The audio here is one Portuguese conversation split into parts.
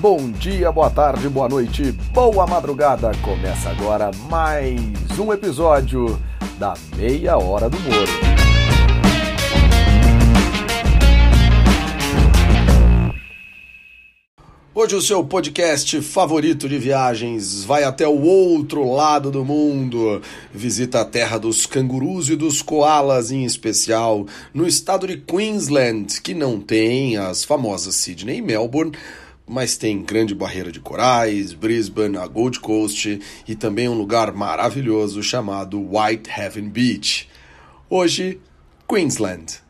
Bom dia, boa tarde, boa noite, boa madrugada. Começa agora mais um episódio da Meia Hora do Moro. Hoje o seu podcast favorito de viagens vai até o outro lado do mundo. Visita a terra dos cangurus e dos koalas em especial, no estado de Queensland, que não tem as famosas Sydney e Melbourne, mas tem Grande Barreira de Corais, Brisbane, a Gold Coast e também um lugar maravilhoso chamado Whitehaven Beach. Hoje, Queensland.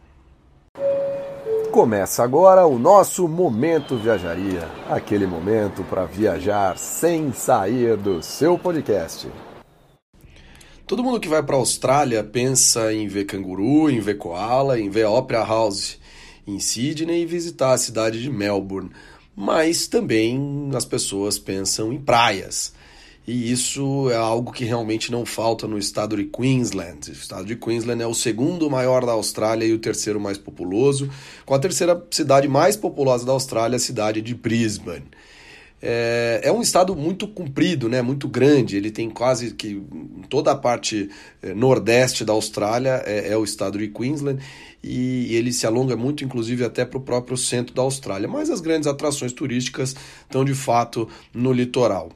Começa agora o nosso Momento Viajaria aquele momento para viajar sem sair do seu podcast. Todo mundo que vai para a Austrália pensa em ver canguru, em ver koala, em ver a Opera House em Sydney e visitar a cidade de Melbourne mas também as pessoas pensam em praias. E isso é algo que realmente não falta no estado de Queensland. O estado de Queensland é o segundo maior da Austrália e o terceiro mais populoso, com a terceira cidade mais populosa da Austrália, a cidade de Brisbane. É, é, um estado muito comprido, né, muito grande. Ele tem quase que toda a parte é, nordeste da Austrália é, é o estado de Queensland e ele se alonga muito, inclusive, até para o próprio centro da Austrália. Mas as grandes atrações turísticas estão de fato no litoral.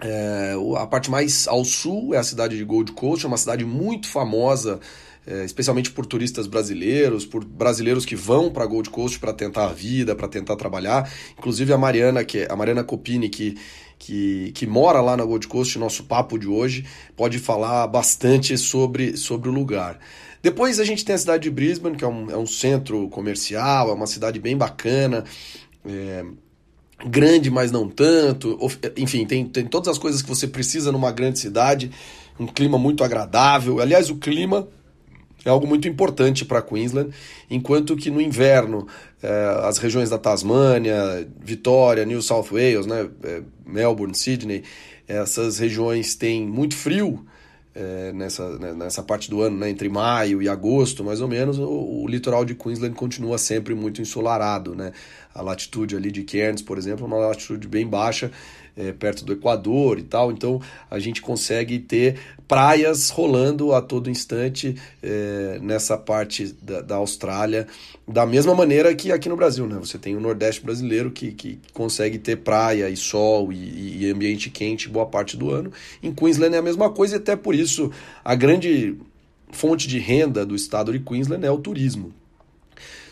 É, a parte mais ao sul é a cidade de Gold Coast, é uma cidade muito famosa especialmente por turistas brasileiros, por brasileiros que vão para Gold Coast para tentar a vida, para tentar trabalhar. Inclusive a Mariana, que é, a Mariana Copini, que que, que mora lá na Gold Coast, nosso papo de hoje, pode falar bastante sobre, sobre o lugar. Depois a gente tem a cidade de Brisbane, que é um, é um centro comercial, é uma cidade bem bacana, é, grande, mas não tanto. Enfim, tem, tem todas as coisas que você precisa numa grande cidade, um clima muito agradável. Aliás, o clima é algo muito importante para Queensland, enquanto que no inverno eh, as regiões da Tasmânia, Vitória, New South Wales, né, eh, Melbourne, Sydney, essas regiões têm muito frio eh, nessa, né, nessa parte do ano, né, entre maio e agosto, mais ou menos, o, o, litoral de Queensland continua sempre muito ensolarado. Né? A latitude ali de Cairns, por exemplo, é uma latitude bem baixa, é, perto do Equador e tal, então a gente consegue ter praias rolando a todo instante é, nessa parte da, da, Austrália, da mesma maneira que aqui no Brasil, né? Você tem o Nordeste brasileiro que, que consegue ter praia e sol e, e ambiente quente boa parte do ano. Em Queensland é a mesma coisa e até por isso a grande fonte de renda do estado de Queensland é o turismo.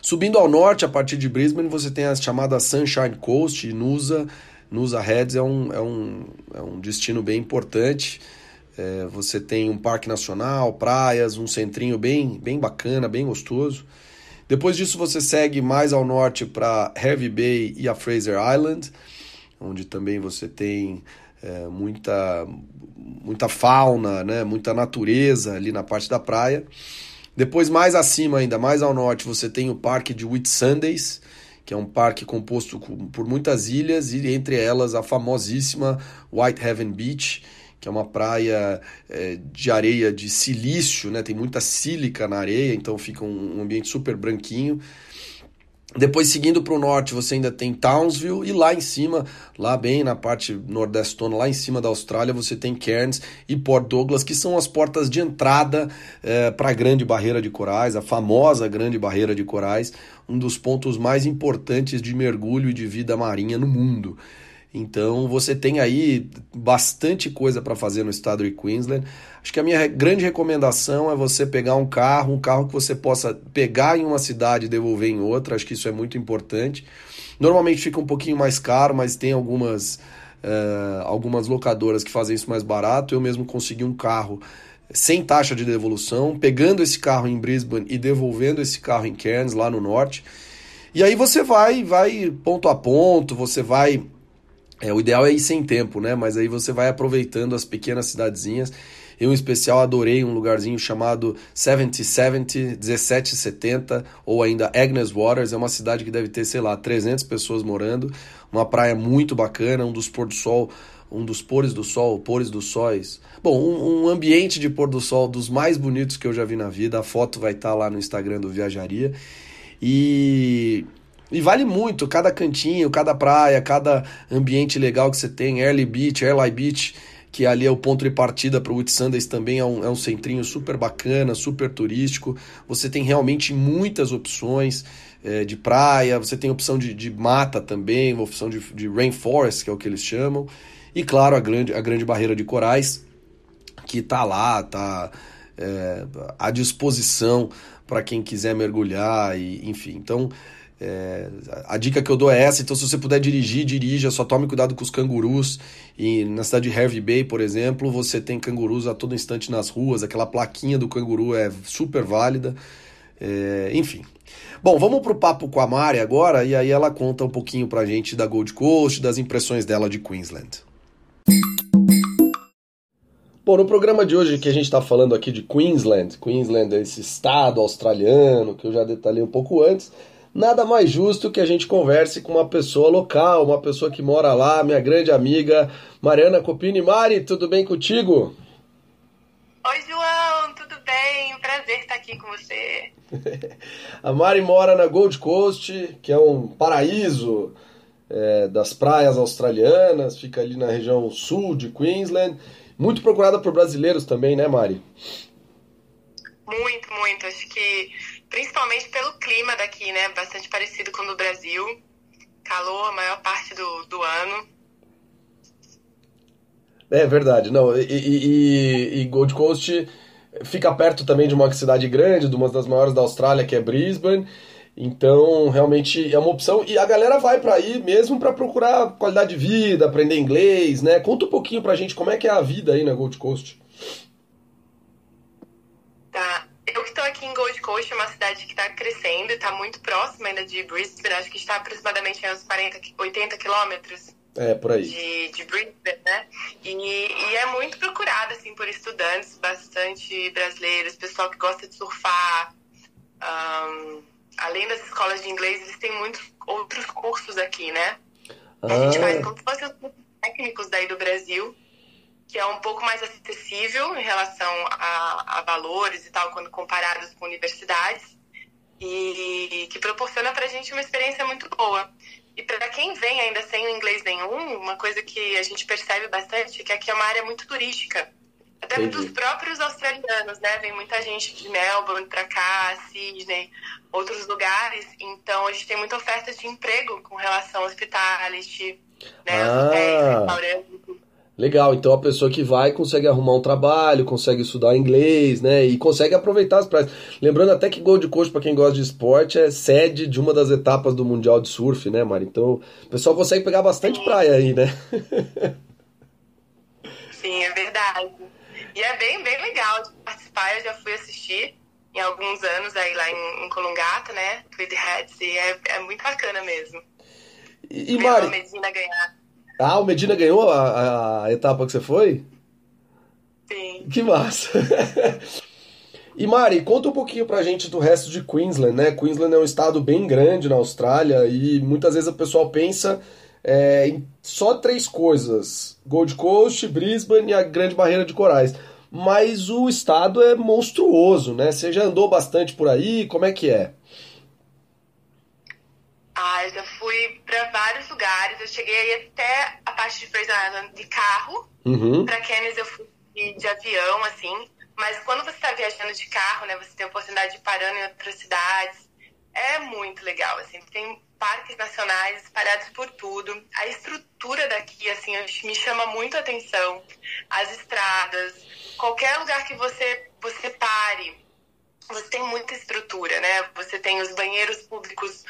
Subindo ao norte, a partir de Brisbane, você tem a chamada Sunshine Coast e Nusa, Nusa Heads é um, é um, é um destino bem importante. É, você tem um parque nacional, praias, um centrinho bem, bem bacana, bem gostoso. Depois disso você segue mais ao norte para Heavy Bay e a Fraser Island, onde também você tem é, muita, muita fauna, né, muita natureza ali na parte da praia. Depois mais acima ainda, mais ao norte, você tem o parque de Whitsundays, que é um parque composto por muitas ilhas e entre elas a famosíssima Whitehaven Beach, que é uma praia é, de areia de silício, né? Tem muita sílica na areia, então fica um, um ambiente super branquinho. Depois, seguindo para o norte, você ainda tem Townsville, e lá em cima, lá bem na parte nordestona, lá em cima da Austrália, você tem Cairns e Port Douglas, que são as portas de entrada é, para a Grande Barreira de Corais, a famosa Grande Barreira de Corais, um dos pontos mais importantes de mergulho e de vida marinha no mundo. Então você tem aí bastante coisa para fazer no estado de Queensland. Acho que a minha grande recomendação é você pegar um carro, um carro que você possa pegar em uma cidade e devolver em outra. Acho que isso é muito importante. Normalmente fica um pouquinho mais caro, mas tem algumas, uh, algumas locadoras que fazem isso mais barato. Eu mesmo consegui um carro sem taxa de devolução, pegando esse carro em Brisbane e devolvendo esse carro em Cairns, lá no norte. E aí você vai, vai ponto a ponto, você vai é, o ideal é ir sem tempo, né? Mas aí você vai aproveitando as pequenas cidadezinhas. Eu, em especial, adorei um lugarzinho chamado 7070, 1770, ou ainda Agnes Waters. É uma cidade que deve ter, sei lá, 300 pessoas morando. Uma praia muito bacana, um dos pôr do sol, um dos pores do sol, pores dos sóis. Bom, um, um, ambiente de pôr do sol dos mais bonitos que eu já vi na vida. A foto vai estar lá no Instagram do Viajaria. E E vale muito, cada cantinho, cada praia, cada ambiente legal que você tem, Early Beach, Airlie Beach, que ali é o ponto de partida para o Whitsundays também é um, é um centrinho super bacana, super turístico. Você tem realmente muitas opções é, de praia, você tem opção de, de mata também, opção de, de rainforest, que é o que eles chamam. E claro, a grande, a grande barreira de corais, que está lá, está é, à disposição para quem quiser mergulhar, e enfim. Então, é, a dica que eu dou é essa, então se você puder dirigir, dirija, só tome cuidado com os cangurus. E na cidade de Hervey Bay, por exemplo, você tem cangurus a todo instante nas ruas, aquela plaquinha do canguru é super válida. É, enfim. Bom, vamos pro papo com a Mari agora, e aí ela conta um pouquinho pra gente da Gold Coast, das impressões dela de Queensland. Bom, no programa de hoje que a gente está falando aqui de Queensland, Queensland é esse estado australiano que eu já detalhei um pouco antes, nada mais justo que a gente converse com uma pessoa local, uma pessoa que mora lá, minha grande amiga Mariana Copini. Mari, tudo bem contigo? Oi, João, tudo bem? Prazer estar aqui com você. a Mari mora na Gold Coast, que é um paraíso é, das praias australianas, fica ali na região sul de Queensland. Muito procurada por brasileiros também, né, Mari? Muito, muito. Acho que principalmente pelo clima daqui, né? Bastante parecido com o do Brasil. Calor a maior parte do, do ano. É verdade, não. E, e, e, Gold Coast fica perto também de uma cidade grande, de uma das maiores da Austrália, que é Brisbane. Então, realmente é uma opção. E a galera vai para aí mesmo para procurar qualidade de vida, aprender inglês, né? Conta um pouquinho pra gente como é que é a vida aí na Gold Coast. Tá. Eu que estou aqui em Gold Coast, é uma cidade que está crescendo e está muito próxima ainda de Brisbane, acho que está aproximadamente uns 40, 80 quilômetros. É, por aí. De, de Brisbane, né? E, e é muito procurada, assim, por estudantes, bastante brasileiros, pessoal que gosta de surfar. Um, além das escolas de inglês, existem muitos outros cursos aqui, né? Ah. A gente faz como se fossem os técnicos daí do Brasil que é um pouco mais acessível em relação a, a valores e tal, quando comparados com universidades, e que proporciona para a gente uma experiência muito boa. E para quem vem ainda sem inglês nenhum, uma coisa que a gente percebe bastante é que aqui é uma área muito turística. Até Entendi. dos próprios australianos, né? Vem muita gente de Melbourne para cá, Sydney, outros lugares. Então a gente tem muita oferta de emprego com relação ao hospitality, né? Ah. Hotéis, restaurantes. Legal, então a pessoa que vai consegue arrumar um trabalho, consegue estudar inglês, né? E consegue aproveitar as praias. Lembrando até que Gold Coast, para quem gosta de esporte, é sede de uma das etapas do Mundial de Surf, né, Mari? Então o pessoal consegue pegar bastante Sim. praia aí, né? Sim, é verdade. E é bem, bem legal de participar. Eu já fui assistir em alguns anos aí lá em, em Colungata, né? Tweed Heads, e é, é muito bacana mesmo. E, e Mari... Medina ganhar. Ah, o Medina ganhou a, a etapa que você foi? Sim. Que massa. E Mari, conta um pouquinho pra gente do resto de Queensland, né? Queensland é um estado bem grande na Austrália e muitas vezes o pessoal pensa é, em só três coisas: Gold Coast, Brisbane e a Grande Barreira de Corais. Mas o estado é monstruoso, né? Você já andou bastante por aí? Como é que é? Fui para vários lugares. Eu cheguei até a parte de Fraser Island de carro. Uhum. Para Cairns eu fui de, avião, assim. Mas quando você está viajando de carro, né, você tem a oportunidade de parando em outras cidades. É muito legal, assim. Tem parques nacionais espalhados por tudo. A estrutura daqui, assim, me chama muito a atenção. As estradas, qualquer lugar que você, você pare, você tem muita estrutura, né? Você tem os banheiros públicos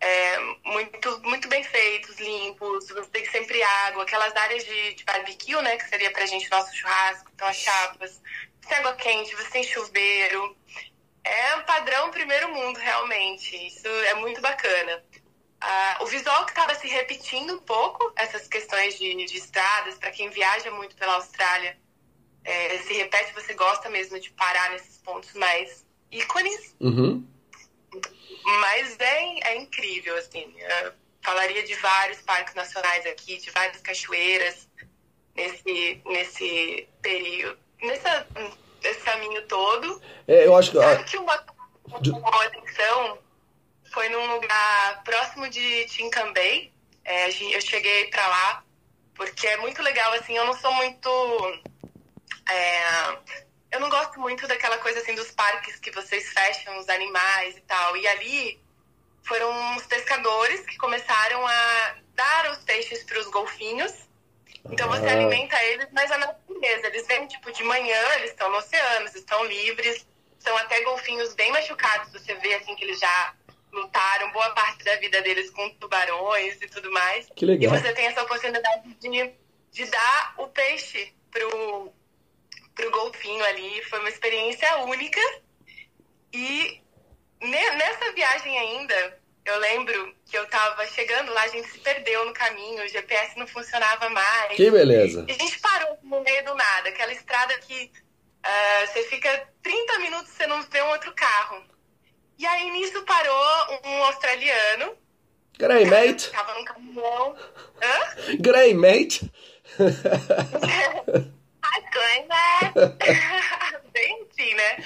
é, muito, muito bem feitos, limpos, tem sempre água, aquelas áreas de, de barbecue, né, que seria pra gente nosso churrasco, então as chapas, você tem água quente, você tem chuveiro. É um padrão primeiro mundo, realmente. Isso é muito bacana. Ah, o visual que acaba se repetindo um pouco, essas questões de, de estradas, para quem viaja muito pela Austrália, é, se repete, você gosta mesmo de parar nesses pontos mais ícones. Uhum. Mas é, é incrível, assim. Eu falaria de vários parques nacionais aqui, de várias cachoeiras nesse, nesse período, nessa, nesse caminho todo. É, eu acho que. Sabe que uma, uma atenção foi num lugar próximo de Tincambay. É, eu cheguei para lá porque é muito legal, assim, eu não sou muito... É, eu não gosto muito daquela coisa, assim, dos parques que vocês fecham os animais e tal. E ali foram os pescadores que começaram a dar os peixes para os golfinhos. Então você ah. alimenta eles, mas a natureza. Eles vêm, tipo, de manhã, eles estão no oceano, estão livres. São até golfinhos bem machucados, você vê, assim, que eles já lutaram boa parte da vida deles com tubarões e tudo mais. Que legal. E você tem essa oportunidade de, de dar o peixe pro, pro golfinho ali. Foi uma experiência única. E nessa viagem ainda, eu lembro que eu tava chegando lá, a gente se perdeu no caminho, o GPS não funcionava mais. Que beleza. E a gente parou no meio do nada, aquela estrada que uh, você fica 30 minutos você não vê um outro carro. E aí nisso parou um australiano. Grey mate. Tava num caminhão. Hã? Grey mate. Grey mate. Bem assim, né?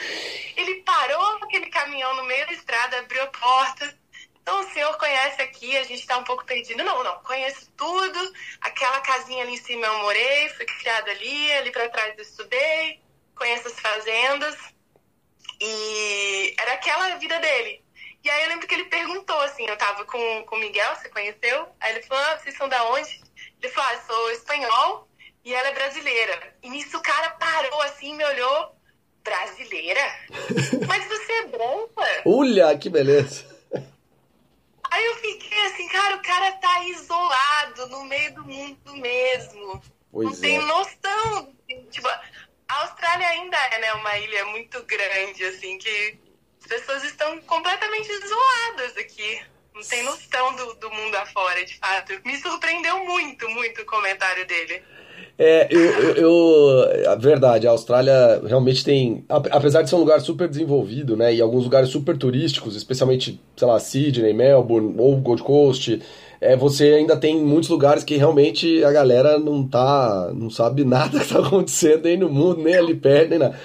Ele parou aquele caminhão no meio da estrada, abriu a porta. Então o senhor conhece aqui, a gente tá um pouco perdido. Não, não, conheço tudo. Aquela casinha ali em cima eu morei, fui criada ali, ali para trás eu estudei, conheço as fazendas. E era aquela vida dele. E aí eu lembro que ele perguntou, assim, eu tava com, com o Miguel, você conheceu? Aí ele falou, ah, vocês são da onde? Ele falou, ah, sou espanhol e ela é brasileira. E nisso o cara parou assim, me olhou, brasileira? Mas você é branca? Olha, que beleza. Aí eu fiquei assim, cara, o cara tá isolado no meio do mundo mesmo. Pois Não é. tem noção. Tipo, a Austrália ainda é né, uma ilha muito grande, assim, que as pessoas estão completamente isoladas aqui. Não tem noção do, do mundo afora, de fato. Me surpreendeu muito, muito o comentário dele. É, eu, eu, eu, a verdade, a Austrália realmente tem, apesar de ser um lugar super desenvolvido, né, e alguns lugares super turísticos, especialmente, sei lá, Sydney, Melbourne ou Gold Coast, é, você ainda tem muitos lugares que realmente a galera não tá, não sabe nada que tá acontecendo nem no mundo, nem ali perto, nem nada.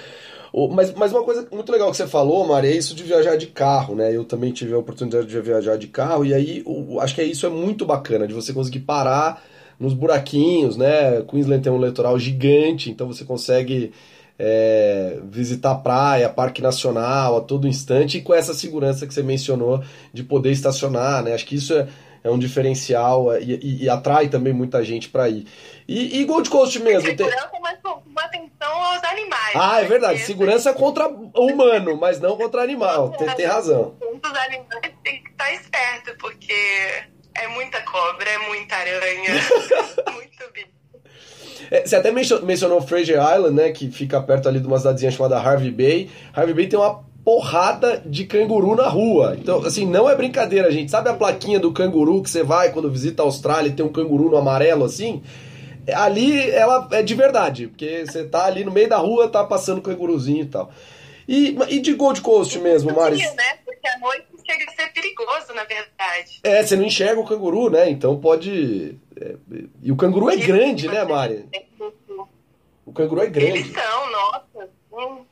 Mas, mas uma coisa muito legal que você falou, Mari, é isso de viajar de carro, né? Eu também tive a oportunidade de viajar de carro, e aí acho que é isso é muito bacana, de você conseguir parar nos buraquinhos, né? Queensland tem um litoral gigante, então você consegue é, visitar praia, parque nacional a todo instante, e com essa segurança que você mencionou de poder estacionar, né? Acho que isso é, é um diferencial é, e, e, e atrai também muita gente para ir. E, e, Gold Coast mesmo. Tem... mas animais. Ah, é verdade. Segurança contra humano, mas não contra animal. Tem, tem razão. Os animais tem que estar esperto, porque é muita cobra, é muita aranha, muito bicho. É, você até mencionou Fraser Island, né? Que fica perto ali de uma cidadezinha chamada Harvey Bay. Harvey Bay tem uma porrada de canguru na rua. Então, assim, não é brincadeira, gente. Sabe a plaquinha do canguru que você vai quando visita a Austrália e tem um canguru no amarelo assim? Ali ela é de verdade, porque você tá ali no meio da rua, tá passando canguruzinho e tal. E, e de Gold Coast mesmo, Maris? né? Porque a noite chega a ser perigoso, na verdade. É, você não enxerga o canguru, né? Então pode. É... E o canguru é grande, né, Mari? O canguru é grande. Eles são, nossa. Hum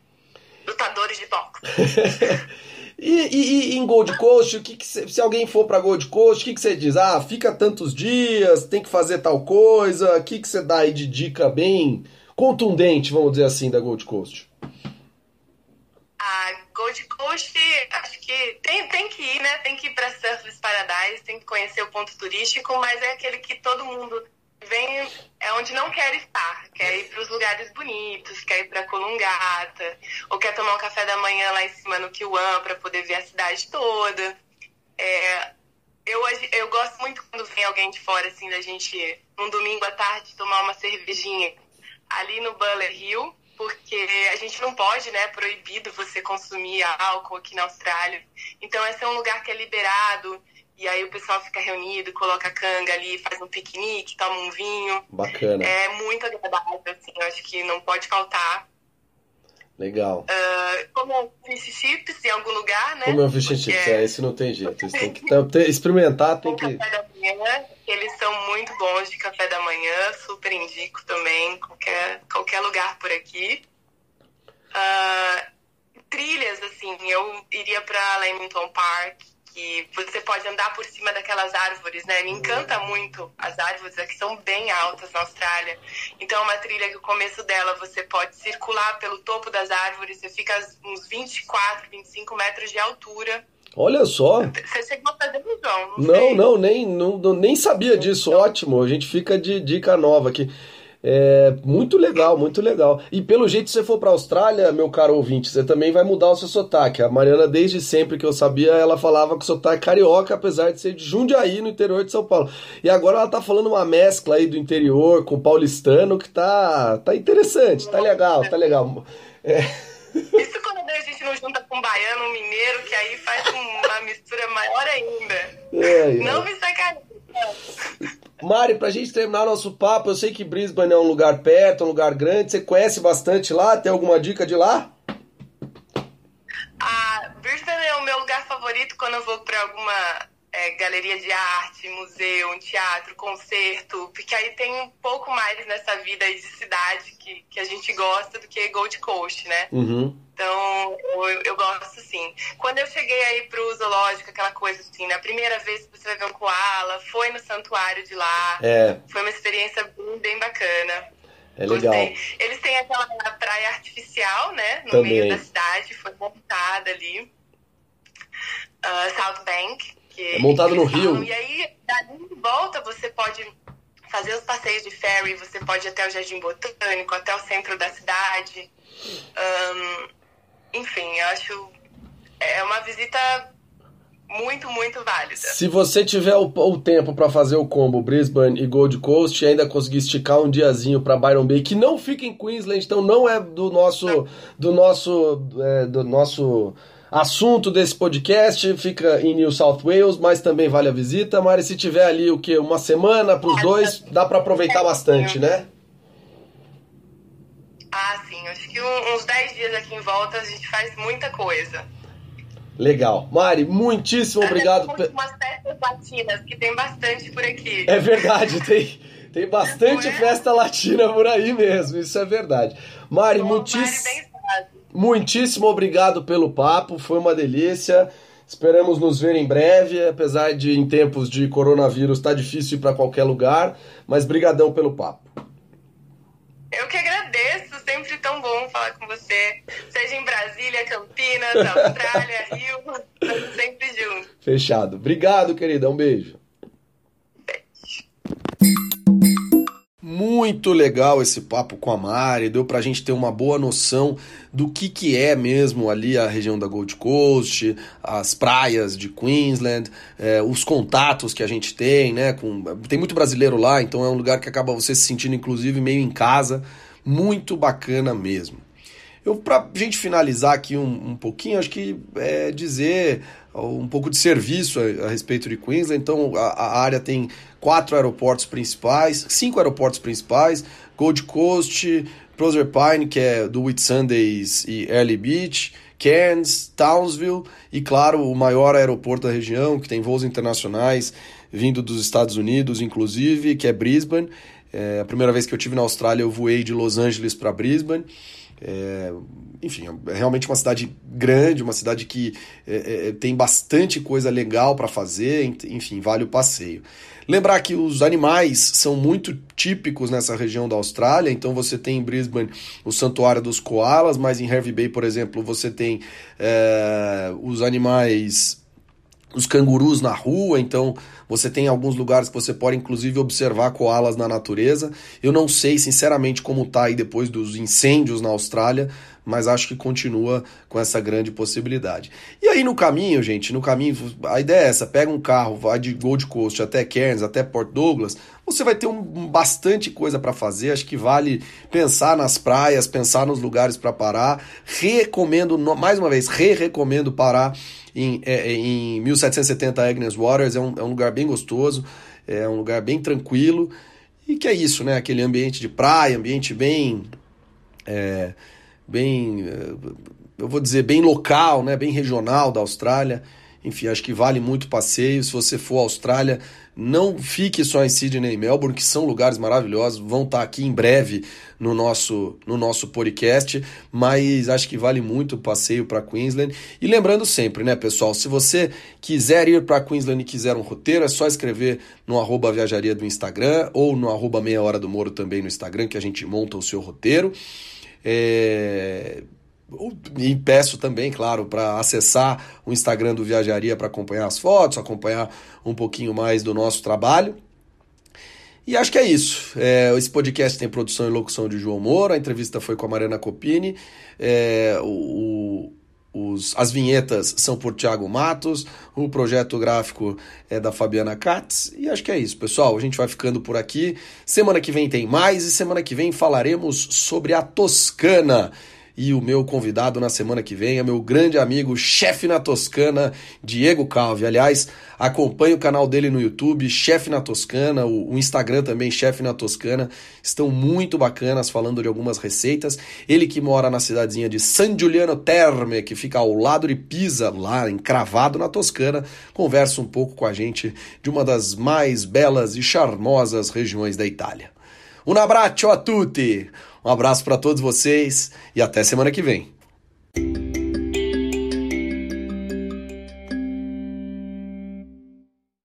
lutadores de boxe. e, e, e, em Gold Coast, o que, que cê, se alguém for para Gold Coast, o que, você diz? Ah, fica tantos dias, tem que fazer tal coisa. O que, que você dá aí de dica bem contundente, vamos dizer assim, da Gold Coast? A Gold Coast, acho que tem, tem que ir, né? Tem que ir para Surfers Paradise, tem que conhecer o ponto turístico, mas é aquele que todo mundo vem é onde não quer estar, quer ir para os lugares bonitos, quer ir para Colungata, ou quer tomar um café da manhã lá em cima no Kiwan para poder ver a cidade toda. É, eu, eu gosto muito quando vem alguém de fora, assim, da gente, num domingo à tarde, tomar uma cervejinha ali no Buller Hill, porque a gente não pode, né, proibido você consumir álcool aqui na Austrália. Então, esse é um lugar que é liberado, e aí o pessoal fica reunido, coloca canga ali, faz um piquenique, toma um vinho. Bacana. É muito agradável, assim, eu acho que não pode faltar. Legal. Uh, como é fish chips em algum lugar, né? Como é o fish chips, é, esse não tem jeito. Eles têm que experimentar, tem que... café da manhã, eles são muito bons de café da manhã, super indico também, qualquer, qualquer lugar por aqui. Uh, trilhas, assim, eu iria para Leamington Park, que você pode andar por cima daquelas árvores, né? Me encanta muito as árvores aqui são bem altas na Austrália. Então é uma trilha que o começo dela você pode circular pelo topo das árvores, você fica uns 24, 25 metros de altura. Olha só. Você chegou a fazer João? Não, não, não, nem, não, nem sabia disso. Ótimo, a gente fica de dica nova aqui. É muito legal, muito legal. E pelo jeito, se você for para a Austrália, meu caro ouvinte, você também vai mudar o seu sotaque. A Mariana, desde sempre que eu sabia, ela falava que sotaque carioca, apesar de ser de Jundiaí, no interior de São Paulo. E agora ela tá falando uma mescla aí do interior com paulistano que tá, tá interessante, tá legal, tá legal. É. Isso quando a gente não junta com um baiano, um mineiro, que aí faz uma mistura maior ainda. É, é. Não me sacaneia. Mari, pra gente terminar nosso papo, eu sei que Brisbane é um lugar perto, um lugar grande. Você conhece bastante lá? Tem alguma dica de lá? Ah, Brisbane é o meu lugar favorito quando eu vou para alguma é, galeria de arte, museu, um teatro, concerto, porque aí tem um pouco mais nessa vida de cidade que, que a gente gosta do que Gold Coast, né? Uhum. Então, eu, eu, gosto sim. Quando eu cheguei aí pro zoológico, aquela coisa assim, na primeira vez que você vai ver um koala, foi no santuário de lá. É. Foi uma experiência bem, bem bacana. É legal. Gostei. Eles têm aquela praia artificial, né? No Também. meio da cidade, foi montada ali. Uh, South Bank. É montado no Rio. E aí, dali em volta, você pode fazer os passeios de ferry, você pode ir até o Jardim Botânico, até o centro da cidade. Um, enfim, eu acho é uma visita muito, muito válida. Se você tiver o, o tempo para fazer o combo Brisbane e Gold Coast e ainda conseguir esticar um diazinho para Byron Bay, que não fica em Queensland, então não é do nosso do nosso é, do nosso assunto desse podcast, fica em New South Wales, mas também vale a visita. Mari, se tiver ali o que uma semana para os dois, dá para aproveitar bastante, né? Ah, sim. Acho que uns 10 dias aqui em volta a gente faz muita coisa. Legal. Mari, muitíssimo Até obrigado. Tem umas festas latinas, que tem bastante por aqui. É verdade, tem, tem bastante é? festa latina por aí mesmo, isso é verdade. Mari, muitíssimo, muitíssimo obrigado pelo papo, foi uma delícia. Esperamos nos ver em breve, apesar de em tempos de coronavírus tá difícil ir para qualquer lugar, mas brigadão pelo papo. Eu que agradeço, sempre tão bom falar com você. Seja em Brasília, Campinas, Austrália, Rio, estamos sempre juntos. Fechado. Obrigado, querida. Um beijo. Muito legal esse papo com a Mari, deu pra gente ter uma boa noção do que, que é mesmo ali a região da Gold Coast, as praias de Queensland, é, os contatos que a gente tem, né? Com, tem muito brasileiro lá, então é um lugar que acaba você se sentindo, inclusive, meio em casa. Muito bacana mesmo. Eu, pra gente finalizar aqui um, um pouquinho, acho que é dizer um pouco de serviço a, a respeito de Queensland. Então, a, a, área tem quatro aeroportos principais, cinco aeroportos principais: Gold Coast, Proserpine, que é do Whitsundays e Early Beach, Cairns, Townsville e, claro, o maior aeroporto da região, que tem voos internacionais vindo dos Estados Unidos, inclusive, que é Brisbane. É, a primeira vez que eu tive na Austrália, eu voei de Los Angeles para Brisbane. É, enfim, é realmente uma cidade grande, uma cidade que é, é, tem bastante coisa legal para fazer, enfim, vale o passeio. Lembrar que os animais são muito típicos nessa região da Austrália, então você tem em Brisbane o Santuário dos Koalas, mas em Hervey Bay, por exemplo, você tem é, os animais os cangurus na rua, então você tem alguns lugares que você pode inclusive observar koalas na natureza. Eu não sei sinceramente como tá aí depois dos incêndios na Austrália, mas acho que continua com essa grande possibilidade. E aí no caminho, gente, no caminho, a ideia é essa, pega um carro, vai de Gold Coast até Cairns, até Port Douglas, você vai ter um, bastante coisa para fazer, acho que vale pensar nas praias, pensar nos lugares para parar. Recomendo, mais uma vez, re-recomendo parar em, é, é em 1770 Agnes Waters, é um, é um lugar bem gostoso, é um lugar bem tranquilo, e que é isso, né? Aquele ambiente de praia, ambiente bem. É, bem. É, eu vou dizer, bem local, né? Bem regional da Austrália. Enfim, acho que vale muito o passeio. Se você for à Austrália, não fique só em Sydney e Melbourne, que são lugares maravilhosos, vão estar aqui em breve no nosso, no nosso podcast, mas acho que vale muito o passeio para Queensland. E lembrando sempre, né, pessoal, se você quiser ir para Queensland e quiser um roteiro, é só escrever no arroba viajaria do Instagram ou no arroba meia hora do Moro também no Instagram, que a gente monta o seu roteiro. É... E peço também, claro, para acessar o Instagram do Viajaria para acompanhar as fotos, acompanhar um pouquinho mais do nosso trabalho. E acho que é isso. É, esse podcast tem produção e locução de João Moura, a entrevista foi com a Mariana Copini, é, o, os, as vinhetas são por Thiago Matos, o projeto gráfico é da Fabiana Katz, e acho que é isso, pessoal. A gente vai ficando por aqui. Semana que vem tem mais, e semana que vem falaremos sobre a Toscana. E o meu convidado na semana que vem é meu grande amigo, chefe na Toscana, Diego Calvi. Aliás, acompanhe o canal dele no YouTube, Chefe na Toscana, o, Instagram também, Chefe na Toscana. Estão muito bacanas falando de algumas receitas. Ele que mora na cidadezinha de San Giuliano Terme, que fica ao lado de Pisa, lá encravado na Toscana, conversa um pouco com a gente de uma das mais belas e charmosas regiões da Itália. Um abraço a tutti! Um abraço para todos vocês e até semana que vem.